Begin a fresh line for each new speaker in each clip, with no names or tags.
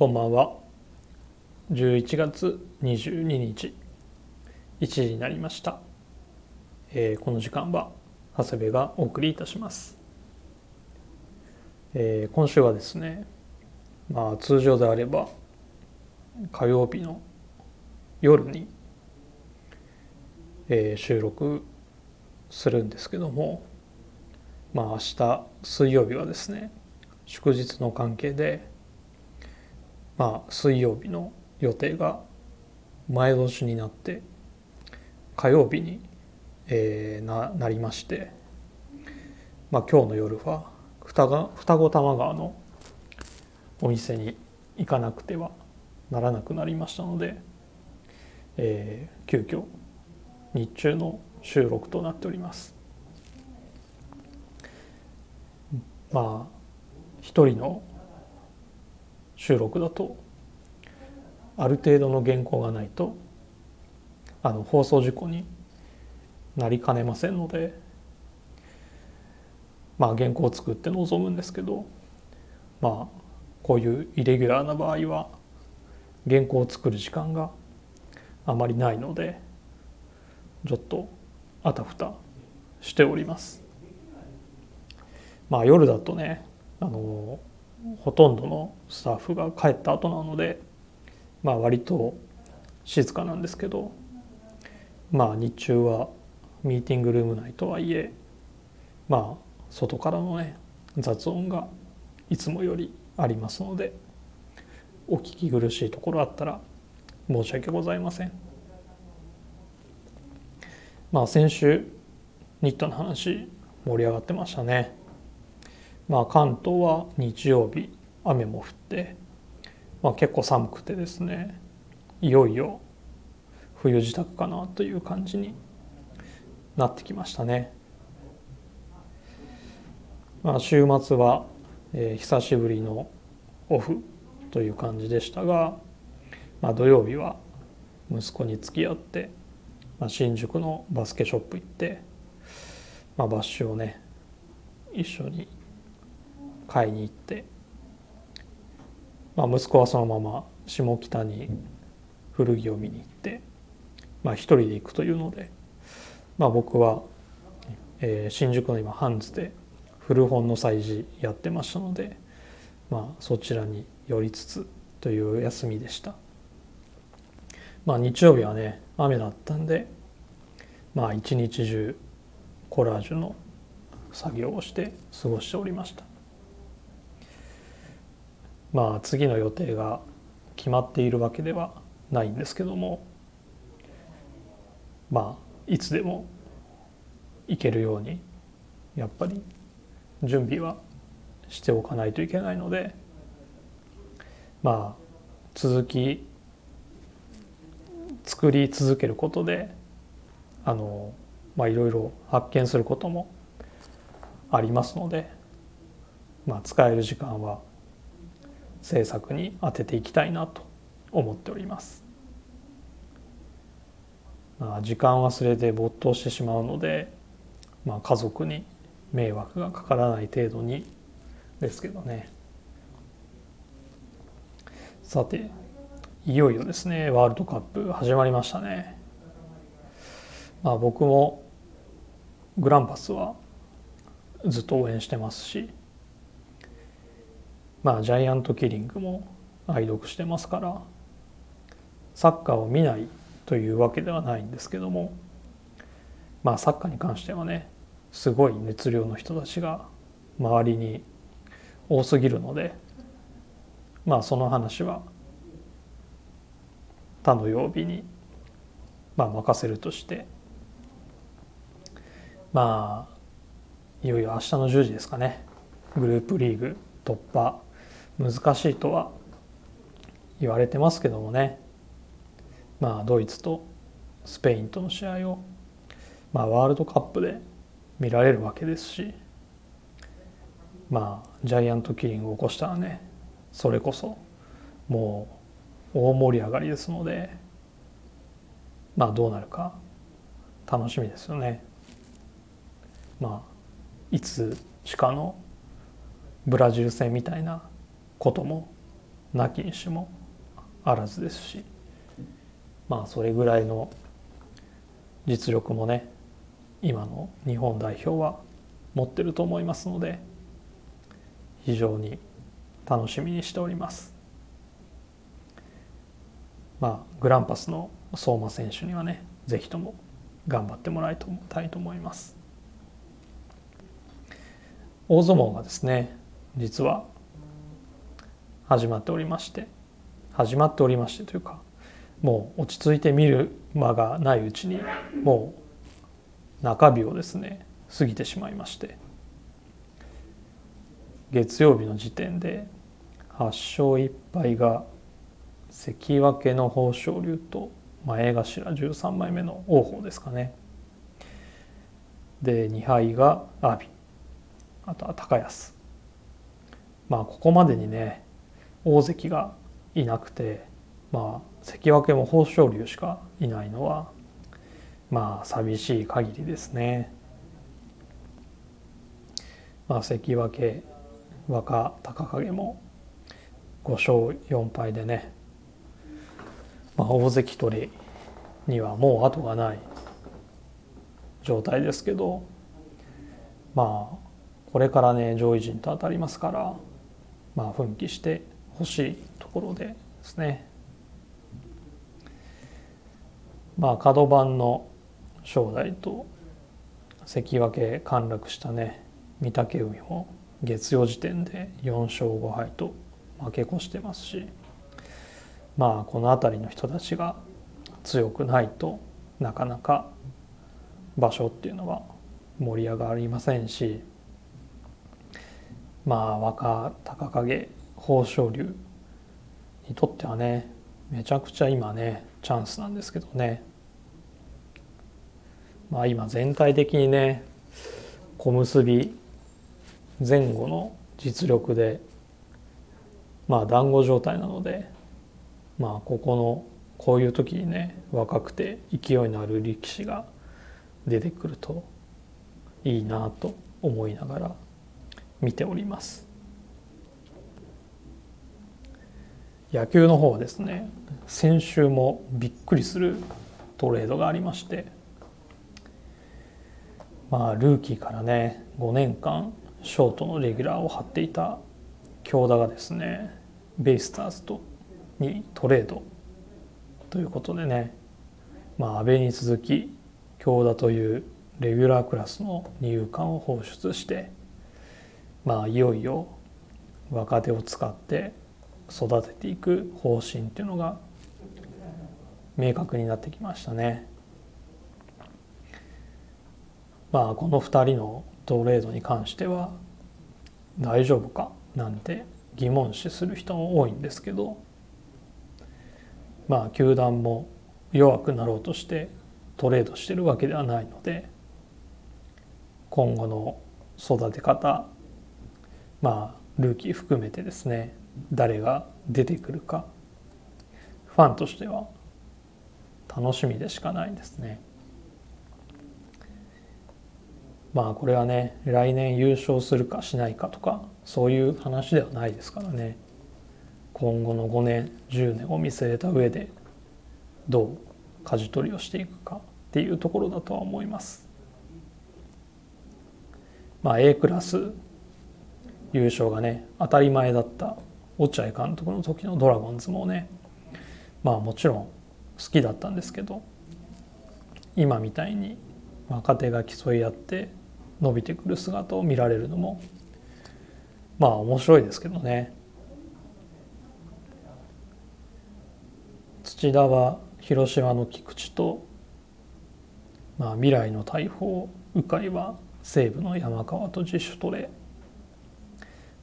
こんばんは。11月22日1時になりました、えーこの時間は長谷部がお送りいたします、えー今週はですねまあ通常であれば火曜日の夜に、えー収録するんですけどもまあ明日水曜日はですね祝日の関係でまあ水曜日の予定が前倒しになって火曜日に、えーななりまして、まあ、今日の夜は双が双子玉川のお店に行かなくてはならなくなりましたので、えー急遽日中の収録となっております。まあ一人の収録だとある程度の原稿がないとあの放送事故になりかねませんのでまあ原稿を作って臨むんですけどまあこういうイレギュラーな場合は原稿を作る時間があまりないのでちょっとあたふたしております。まあ夜だとねあのほとんどのスタッフが帰った後なのでまあ割と静かなんですけどまあ日中はミーティングルーム内とはいえまあ外からのね雑音がいつもよりありますのでお聞き苦しいところあったら申し訳ございません。まあ先週ニットの話盛り上がってましたね。まあ関東は日曜日雨も降って、まあ、結構寒くてですねいよいよ冬支度かなという感じになってきましたね。まあ週末は、えー久しぶりのオフという感じでしたが、まあ、土曜日は息子に付き合って、まあ、新宿のバスケショップ行って、まあ、バッシュをね一緒に買いに行って、まあ、息子はそのまま下北に古着を見に行って、まあ、一人で行くというので、まあ、僕は、えー新宿の今ハンズで古本の催事やってましたので、まあ、そちらに寄りつつという休みでした。まあ、日曜日はね雨だったんでまあ一日中コラージュの作業をして過ごしておりましたまあ次の予定が決まっているわけではないんですけどもまあいつでも行けるようにやっぱり準備はしておかないといけないのでまあ続き作り続けることであのまあいろいろ発見することもありますので、まあ、使える時間は制作に当てていきたいなと思っております。まあ、時間忘れで没頭してしまうので、まあ、家族に迷惑がかからない程度にですけどねさていよいよですねワールドカップ始まりましたね。まあ、僕もグランパスはずっと応援してますしまあジャイアントキリングも愛読してますからサッカーを見ないというわけではないんですけどもまあサッカーに関してはねすごい熱量の人たちが周りに多すぎるのでまあその話は他の曜日にまあ任せるとしてまあいよいよ明日の10時ですかね。グループリーグ突破。難しいとは言われてますけどもねまあドイツとスペインとの試合を、まあ、ワールドカップで見られるわけですしまあジャイアントキリングを起こしたらねそれこそもう大盛り上がりですのでまあどうなるか楽しみですよね。まあいつしかのブラジル戦みたいなこともなきにしもあらずですしまあそれぐらいの実力もね今の日本代表は持ってると思いますので非常に楽しみにしております。まあグランパスの相馬選手にはね是非とも頑張ってもらいたいと思います。大相撲がですね実は始まっておりまして。始まっておりましてというかもう落ち着いて見る間がないうちにもう中日をですね過ぎてしまいまして。月曜日の時点で8勝1敗が関脇の豊昇龍と前頭13枚目の王鵬ですかね。で2敗が阿炎。あとは高安。まあここまでにね大関がいなくてまあ関脇も豊昇龍しかいないのはまあ寂しい限りですね。まあ関脇若隆景も5勝4敗でね、まあ、大関取りにはもう後がない状態ですけどまあこれからね上位陣と当たりますからまあ奮起してほしいところですね。まあ角番の正代と関脇陥落したね御嶽海も月曜時点で4勝5敗と負け越してますしまあこの辺りの人たちが強くないとなかなか場所っていうのは盛り上がりませんしまあ若隆景豊昇龍にとってはねめちゃくちゃ今ねチャンスなんですけどね。まあ今全体的にね小結前後の実力でまあ団子状態なのでまあここのこういう時にね若くて勢いのある力士が出てくるといいなと思いながら見ております。野球の方ですね先週もびっくりするトレードがありましてまあルーキーからね5年間ショートのレギュラーを張っていた京田がですねベイスターズとにトレードということでねまあ阿部に続き京田というレギュラークラスの二遊間を放出してまあいよいよ若手を使って育てていく方針っていうのが明確になってきましたね。まあこの2人のトレードに関しては大丈夫かなんて疑問視する人も多いんですけどまあ球団も弱くなろうとしてトレードしてるわけではないので今後の育て方まあルーキー含めてですね誰が出てくるかファンとしては楽しみでしかないですね。まあこれはね来年優勝するかしないかとかそういう話ではないですからね今後の5年10年を見据えた上でどう舵取りをしていくかっていうところだとは思います。まあ A クラス優勝がね当たり前だった落合監督の時のドラゴンズもねまあもちろん好きだったんですけど今みたいに若手が競い合って伸びてくる姿を見られるのもまあ面白いですけどね。土田は広島の菊池と、まあ、未来の大砲鵜飼は西武の山川と自主トレ。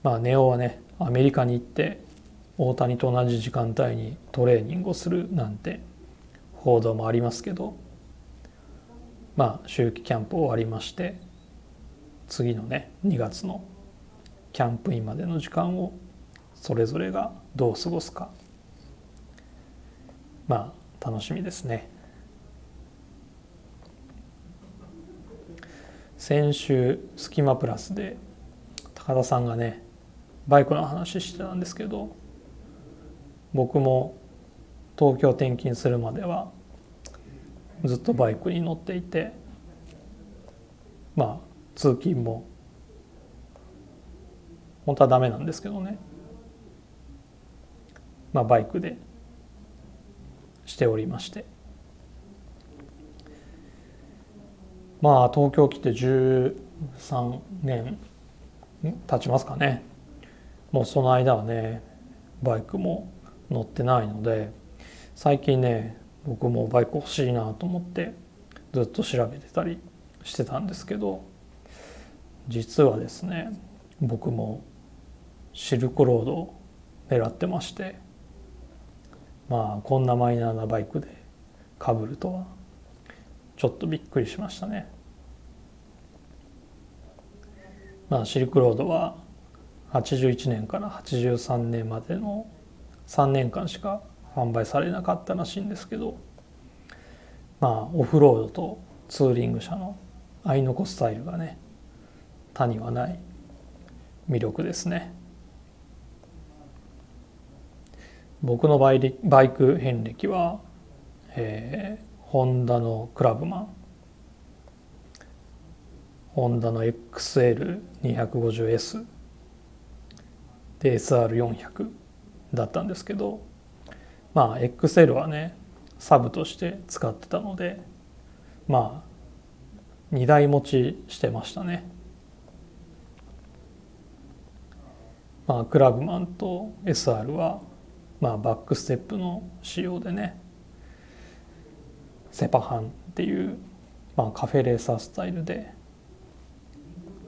まあ、ネオはねアメリカに行って大谷と同じ時間帯にトレーニングをするなんて報道もありますけどまあ秋季キャンプ終わりまして次のね2月のキャンプインまでの時間をそれぞれがどう過ごすかまあ楽しみですね。先週スキマプラスで高田さんがねバイクの話してたんですけど僕も東京転勤するまではずっとバイクに乗っていてまあ通勤も本当はダメなんですけどね。まあバイクでしておりまして。まあ東京来て13年経ちますかね。もうその間はねバイクも乗ってないので最近ね僕もバイク欲しいなと思ってずっと調べてたりしてたんですけど実はですね僕もシルクロードを狙ってましてまあこんなマイナーなバイクでかぶるとはちょっとびっくりしましたね。まあ、シルクロードは81年から83年までの3年間しか販売されなかったらしいんですけどまあオフロードとツーリング車の合いの子スタイルがね他にはない魅力ですね。僕のバイバイク遍歴は、えー、ホンダのクラブマンホンダの XL250S で SR400 だったんですけどまあ XL はねサブとして使ってたのでまあ2台持ちしてましたね。まあクラブマンと SR はまあバックステップの仕様でねセパハンっていう、まあ、カフェレーサースタイルで、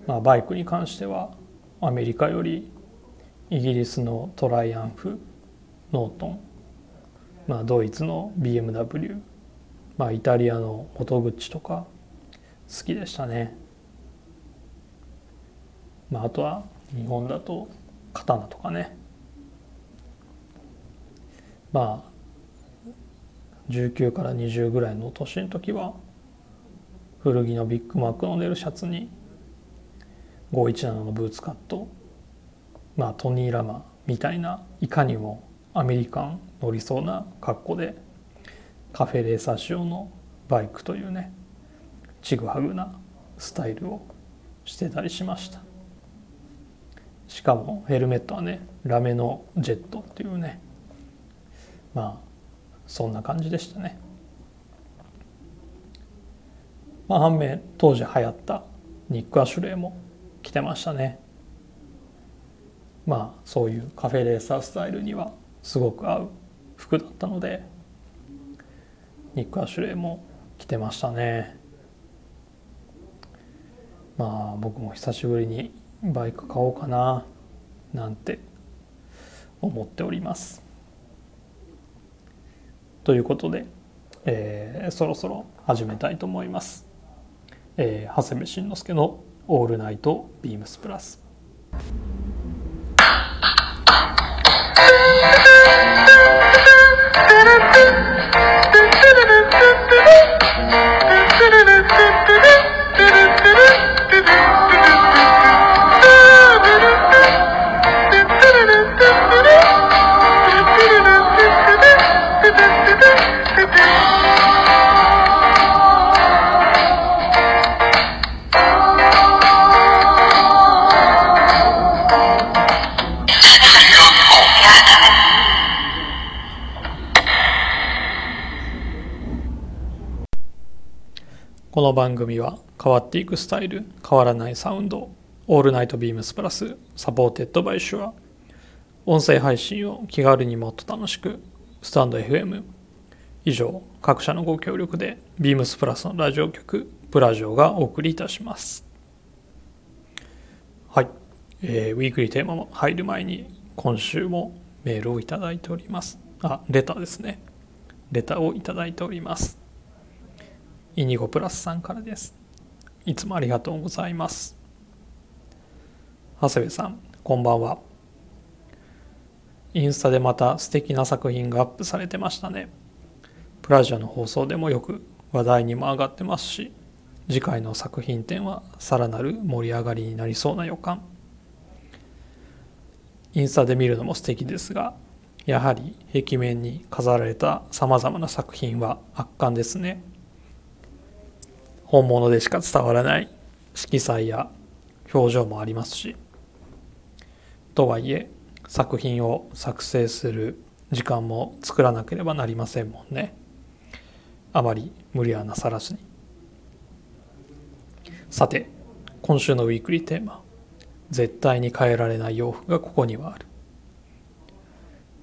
まあ、バイクに関してはアメリカよりイギリスのトライアンフノートン。まあ、ドイツの BMW、まあ、イタリアのモトグッチとか好きでしたね、まあ、あとは日本だと刀とかね。まあ19から20ぐらいの年の時は古着のビッグマックの出るシャツに517のブーツカット。まあトニー・ラマみたいないかにもアメリカン乗りそうな格好でカフェレーサー仕様のバイクというねちぐはぐなスタイルをしてたりしました。しかもヘルメットはねラメのジェットっていうね。まあそんな感じでしたね。まあ反面当時流行ったニック・アシュレイも着てましたね。まあそういうカフェレーサースタイルにはすごく合う服だったのでニック・アシュレイも着てましたね。まあ僕も久しぶりにバイク買おうかななんて思っております。ということで、えー、そろそろ始めたいと思います、えー、長谷部慎之介の「オールナイトビームスプラス」この番組は変わっていくスタイル変わらないサウンド All Night BEAMS PLUS supported by Shure 音声配信を気軽にもっと楽しくスタンド FM 以上各社のご協力で BEAMS PLUS のラジオ局プラジオがお送りいたします。はい、えー、ウィークリーテーマも入る前に今週もメールをいただいております。あレターですね。レターをいただいております。イニゴプラスさんからです。いつもありがとうございます。長谷部さん、こんばんは。インスタでまた素敵な作品がアップされてましたね。プラジアの放送でもよく話題にも上がってますし、次回の作品展はさらなる盛り上がりになりそうな予感。インスタで見るのも素敵ですが、やはり壁面に飾られたさまざまな作品は圧巻ですね本物でしか伝わらない色彩や表情もありますしとはいえ作品を作成する時間も作らなければなりませんもんね。あまり無理はなさらずに。さて今週のウィークリーテーマ絶対に変えられない洋服がここにはある。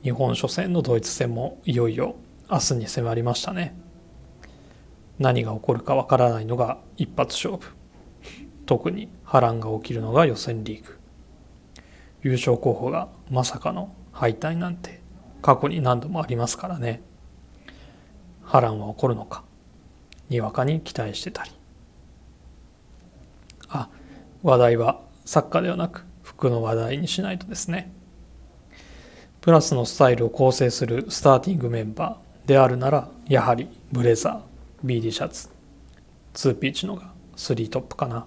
日本初戦のドイツ戦もいよいよ明日に迫りましたね。何が起こるかわからないのが一発勝負。特に波乱が起きるのが予選リーグ。優勝候補がまさかの敗退なんて過去に何度もありますからね。波乱は起こるのか。にわかに期待してたり。あ話題はサッカーではなく服の話題にしないとですね。プラスのスタイルを構成するスターティングメンバーであるならやはりブレザー。BD シャツ。2ピーチのが3トップかな。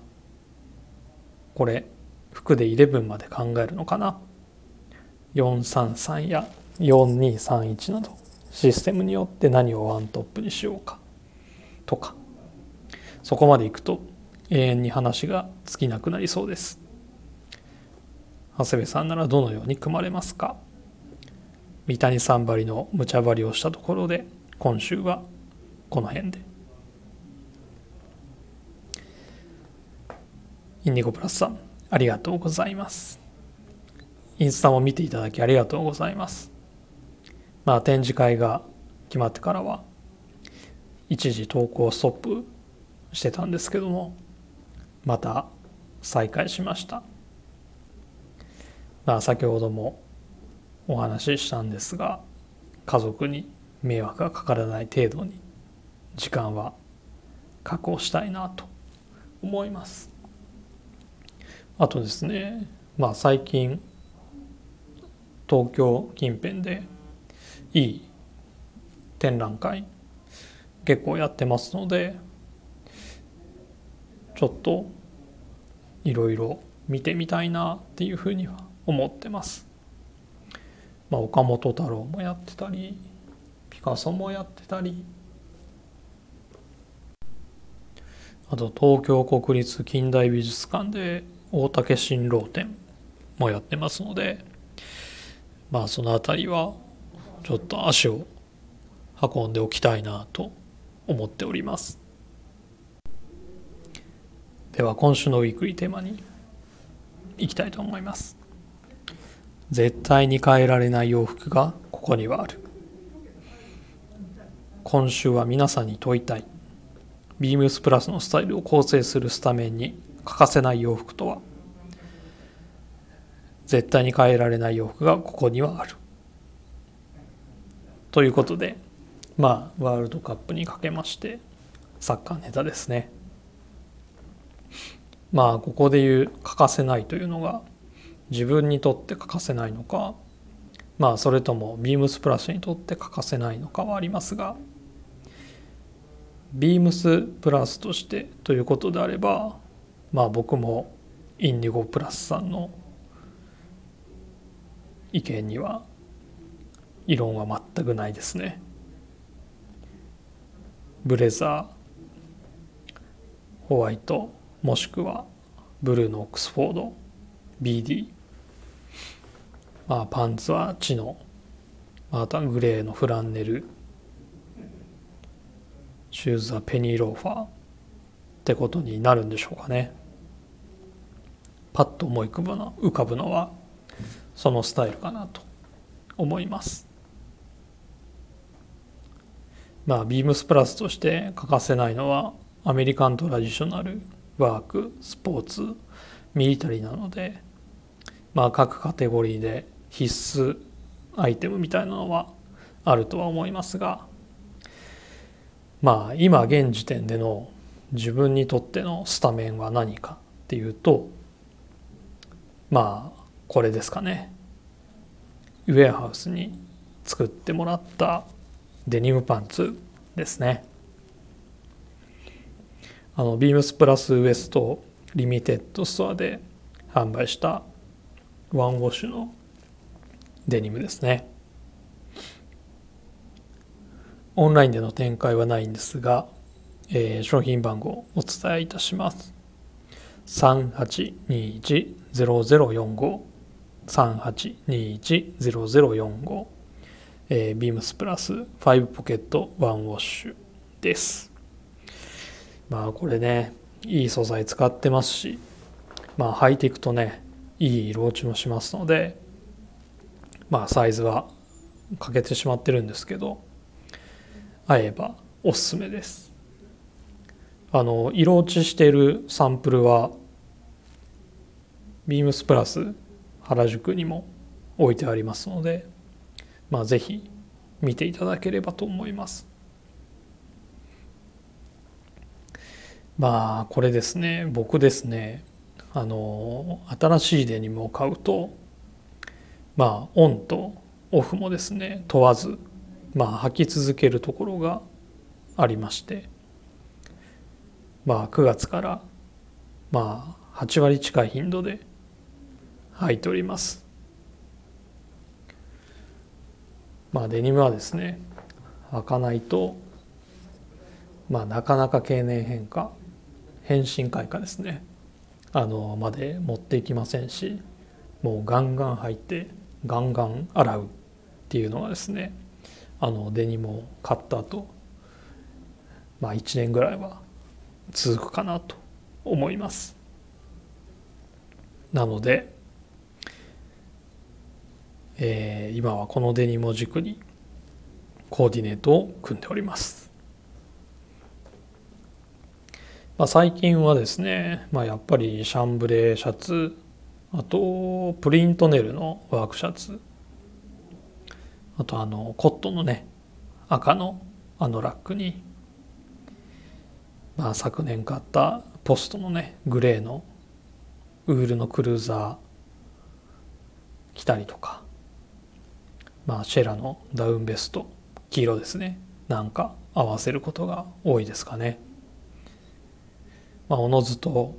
これ服で11まで考えるのかな。433や4231などシステムによって何をワントップにしようか。とか。そこまでいくと永遠に話が尽きなくなりそうです。長谷部さんならどのように組まれますか？三谷さんばりの無茶張りをしたところで今週はこの辺で。インディゴプラスさんありがとうございます。インスタも見ていただきありがとうございます。まあ展示会が決まってからは一時投稿ストップしてたんですけどもまた再開しました。まあ先ほどもお話ししたんですが家族に迷惑がかからない程度に時間は確保したいなと思います。あとですねまあ最近東京近辺でいい展覧会結構やってますのでちょっといろいろ見てみたいなっていうふうには思ってます。まあ、岡本太郎もやってたりピカソもやってたりあと東京国立近代美術館で大竹新郎展もやってますのでまあその辺りはちょっと足を運んでおきたいなと思っております。では今週のウィークリーテーマにいきたいと思います。絶対に変えられない洋服がここにはある。今週は皆さんに問いたい。ビームスプラスのスタイルを構成するスタメンに欠かせない洋服とは。絶対に変えられない洋服がここにはある。ということでまあワールドカップにかけましてサッカーネタですね。まあここで言う欠かせないというのが自分にとって欠かせないのかまあそれともビームスプラスにとって欠かせないのかはありますがビームスプラスとしてということであればまあ僕もインディゴプラスさんの意見には異論は全くないですね。ブレザーホワイトもしくはブルーのオックスフォード BD、まあ、パンツはチノまたグレーのフランネル。シューズはペニーローファーってことになるんでしょうかね。パッと思い浮かぶの浮かぶのはそのスタイルかなと思います。まあビームスプラスとして欠かせないのはアメリカントラディショナルワークスポーツミリタリーなので、まあ、各カテゴリーで必須アイテムみたいなのはあるとは思いますがまあ今現時点での自分にとってのスタメンは何かっていうとまあこれですかね。ウェアハウスに作ってもらったデニムパンツですね。あの BEAMS PLUS ウエストリミテッドストアで販売したワンウォッシュのデニムですね。オンラインでの展開はないんですが、えー、商品番号をお伝えいたします。3821-0045 3821-0045えー、ビームスプラス。5ポケットワンウォッシュです。まあこれねいい素材使ってますし。まあ履いていくとねいい色落ちもしますので。まあサイズは欠けてしまってるんですけど。合えばおすすめです。あの色落ちしているサンプルはビームスプラス原宿にも置いてありますのでまあ是非見ていただければと思います。まあこれですね。僕ですね。あの新しいデニムを買うとまあオンとオフもですね問わずまあ履き続けるところがありましてまあ9月からまあ8割近い頻度で履いております。まあデニムはですね履かないとまあなかなか経年変化変身開花ですねあのまで持っていきませんしもうガンガン履いてガンガン洗うっていうのがですねあのデニムを買った後まあ1年ぐらいは続くかなと思います。なので、えー、今はこのデニムを軸にコーディネートを組んでおります。まあ、最近はですね、まあ、やっぱりシャンブレーシャツあとプリントネルのワークシャツあとあのコットンのね赤のあのラックに、まあ、昨年買ったポストのねグレーのウールのクルーザー着たりとか、まあ、シェラのダウンベスト黄色ですねなんか合わせることが多いですかね。まあ、おのずと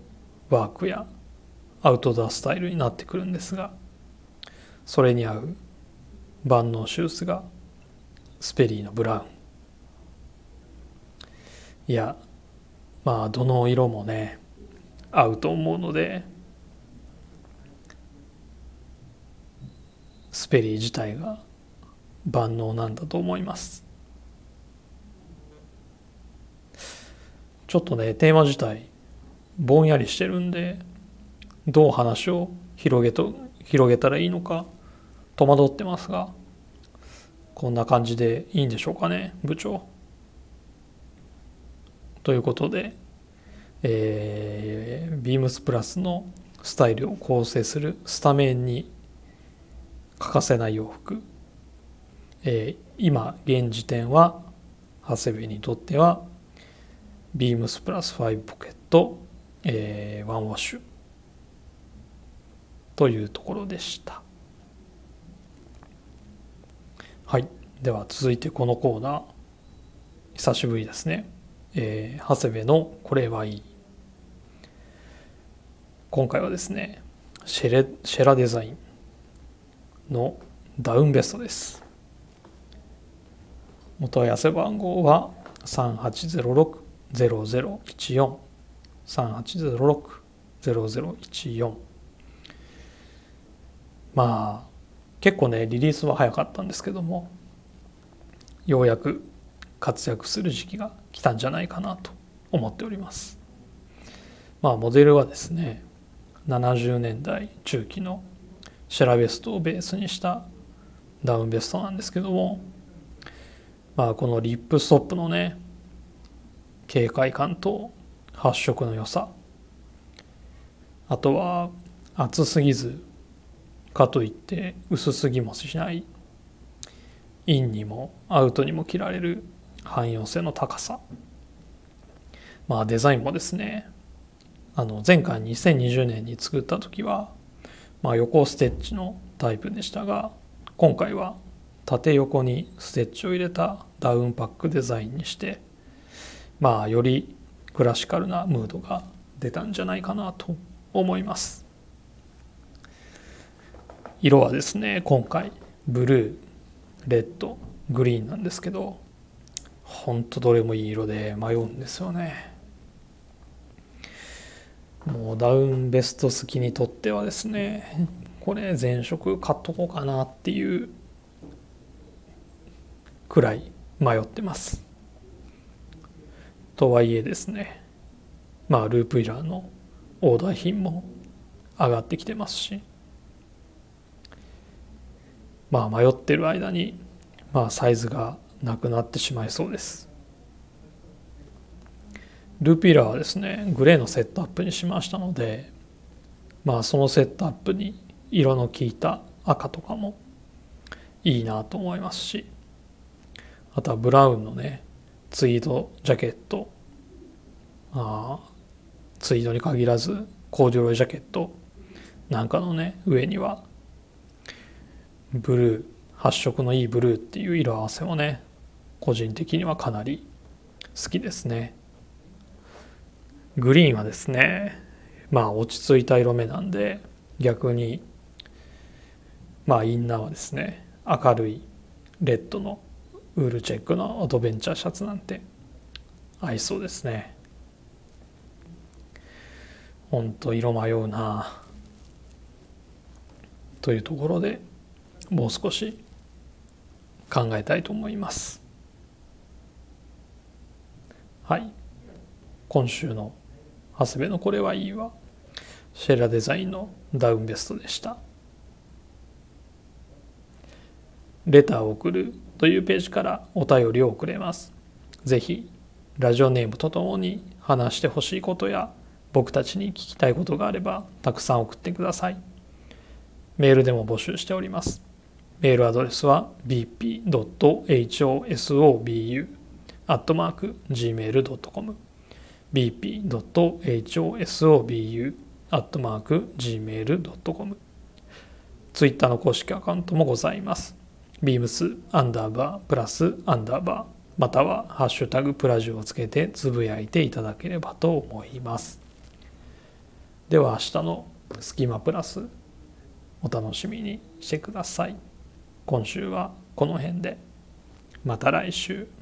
ワークやアウトドアスタイルになってくるんですがそれに合う万能シューズがスペリーのブラウンいやまあどの色もね合うと思うのでスペリー自体が万能なんだと思いますちょっとねテーマ自体ぼんやりしてるんでどう話を広げと広げたらいいのか戸惑ってますがこんな感じでいいんでしょうかね部長。ということで、えー、ビームスプラスのスタイルを構成するスタメンに欠かせない洋服、えー、今現時点は長谷部にとってはビームスプラス5ポケットえー、ワンウォッシュというところでした。はい。では続いてこのコーナー。久しぶりですね、えー、長谷部のこれはいい。今回はですねシェレシェラデザインのダウンベストです。お問い合わせ番号は3806-0014 3806-0014まあ結構ねリリースは早かったんですけどもようやく活躍する時期が来たんじゃないかなと思っております。まあモデルはですね70年代中期のシェラベストをベースにしたダウンベストなんですけどもまあこのリップストップのね軽快感と発色の良さあとは厚すぎずかといって薄すぎもしないインにもアウトにも着られる汎用性の高さ。まあデザインもですねあの前回2020年に作った時は、まあ、横ステッチのタイプでしたが今回は縦横にステッチを入れたダウンパックデザインにしてまあよりクラシカルなムードが出たんじゃないかなと思います。色はですね今回ブルーレッドグリーンなんですけどほんとどれもいい色で迷うんですよね。もうダウンベスト好きにとってはですねこれ全色買っとこうかなっていうくらい迷ってます。とはいえですねまあループイラーのオーダー品も上がってきてますしまあ迷ってる間にまあサイズがなくなってしまいそうです。ルピラはですねグレーのセットアップにしましたのでまあそのセットアップに色の効いた赤とかもいいなと思いますしあとはブラウンのねツイードジャケットあツイードに限らずコーデュロイジャケットなんかのね上にはブルー発色のいいブルーっていう色合わせもね個人的にはかなり好きですね。グリーンはですねまあ落ち着いた色目なんで逆にまあインナーはですね明るいレッドのウールチェックのアドベンチャーシャツなんて合いそうですね。ほんと色迷うなというところでもう少し考えたいと思います。はい。今週の長谷部のこれはいいわ。シェラデザインのダウンベストでした。レターを送るというページからお便りを送れます。ぜひラジオネームとともに話してほしいことや僕たちに聞きたいことがあればたくさん送ってください。メールでも募集しております。メールアドレスは bp.hosobu bp.hosobu.gmail.com bp.hosobu.gmail.com ツイッターの公式アカウントもございます。beams アンダーバープラスアンダーバーまたはハッシュタグプラジオをつけてつぶやいていただければと思います。では明日のスキマプラスお楽しみにしてください。今週はこの辺でまた来週。